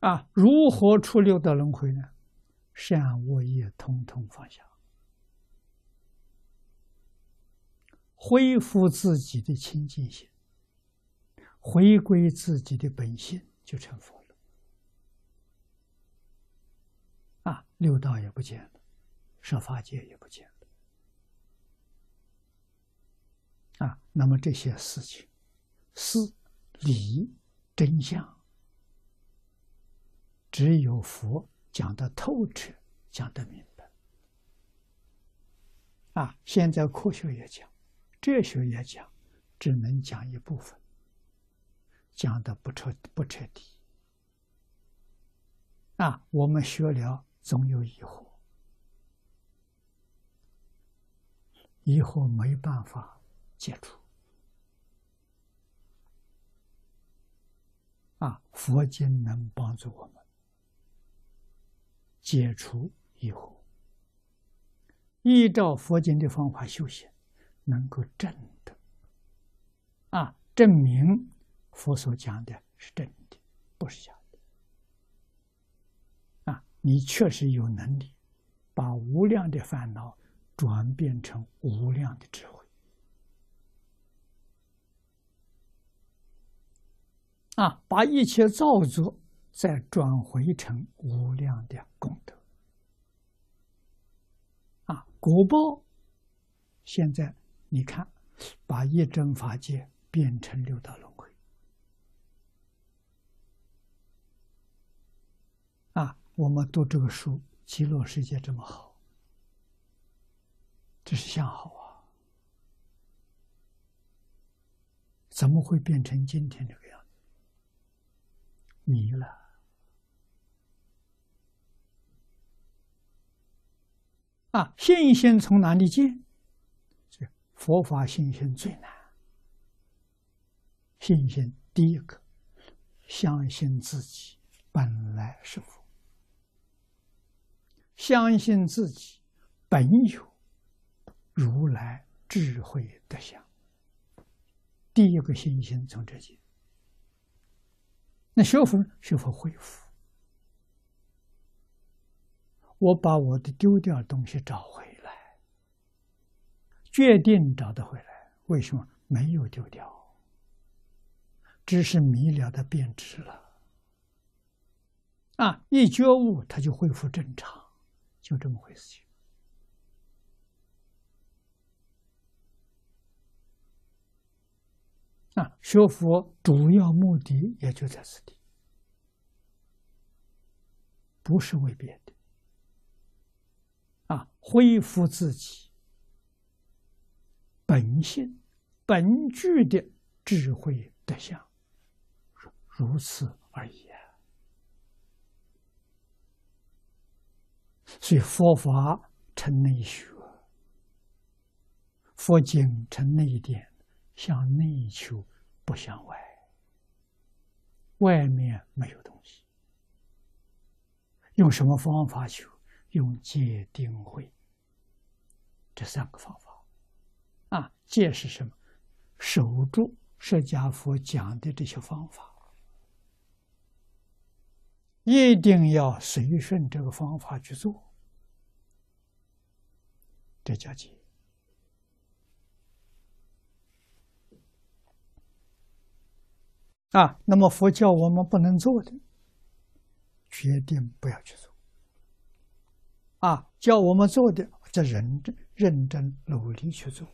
啊，如何出六道轮回呢？善恶业通通放下，恢复自己的清净心，回归自己的本性，就成佛了。啊，六道也不见了，设法界也不见了。啊，那么这些事情，事、理、真相。只有佛讲的透彻，讲的明白。啊，现在科学也讲，哲学也讲，只能讲一部分，讲的不彻不彻底。啊，我们学了总有疑惑，疑惑没办法解除。啊，佛经能帮助我们。解除疑惑，依照佛经的方法修行，能够证的啊，证明佛所讲的是真的，不是假的啊！你确实有能力把无量的烦恼转变成无量的智慧啊，把一切造作。再转回成无量的功德啊！果报现在你看，把一真法界变成六道轮回啊！我们读这个书，极乐世界这么好，这是向好啊！怎么会变成今天这个样子？迷了。啊，信心从哪里建？佛法信心最难。信心第一个，相信自己本来是佛，相信自己本有如来智慧德相。第一个信心从这些。那学佛，学佛恢复。我把我的丢掉的东西找回来，决定找得回来。为什么没有丢掉？只是迷了的变质了。啊，一觉悟，它就恢复正常，就这么回事。情。啊，学佛主要目的也就在此地，不是为别的。啊，恢复自己本性本具的智慧德相，如此而已啊！所以佛法成内学，佛经成内典，向内求，不向外。外面没有东西，用什么方法求？用戒定慧这三个方法，啊，戒是什么？守住释迦佛讲的这些方法，一定要随顺这个方法去做，这叫戒。啊，那么佛教我们不能做的，决定不要去做。啊，叫我们做的，这认真、认真、努力去做。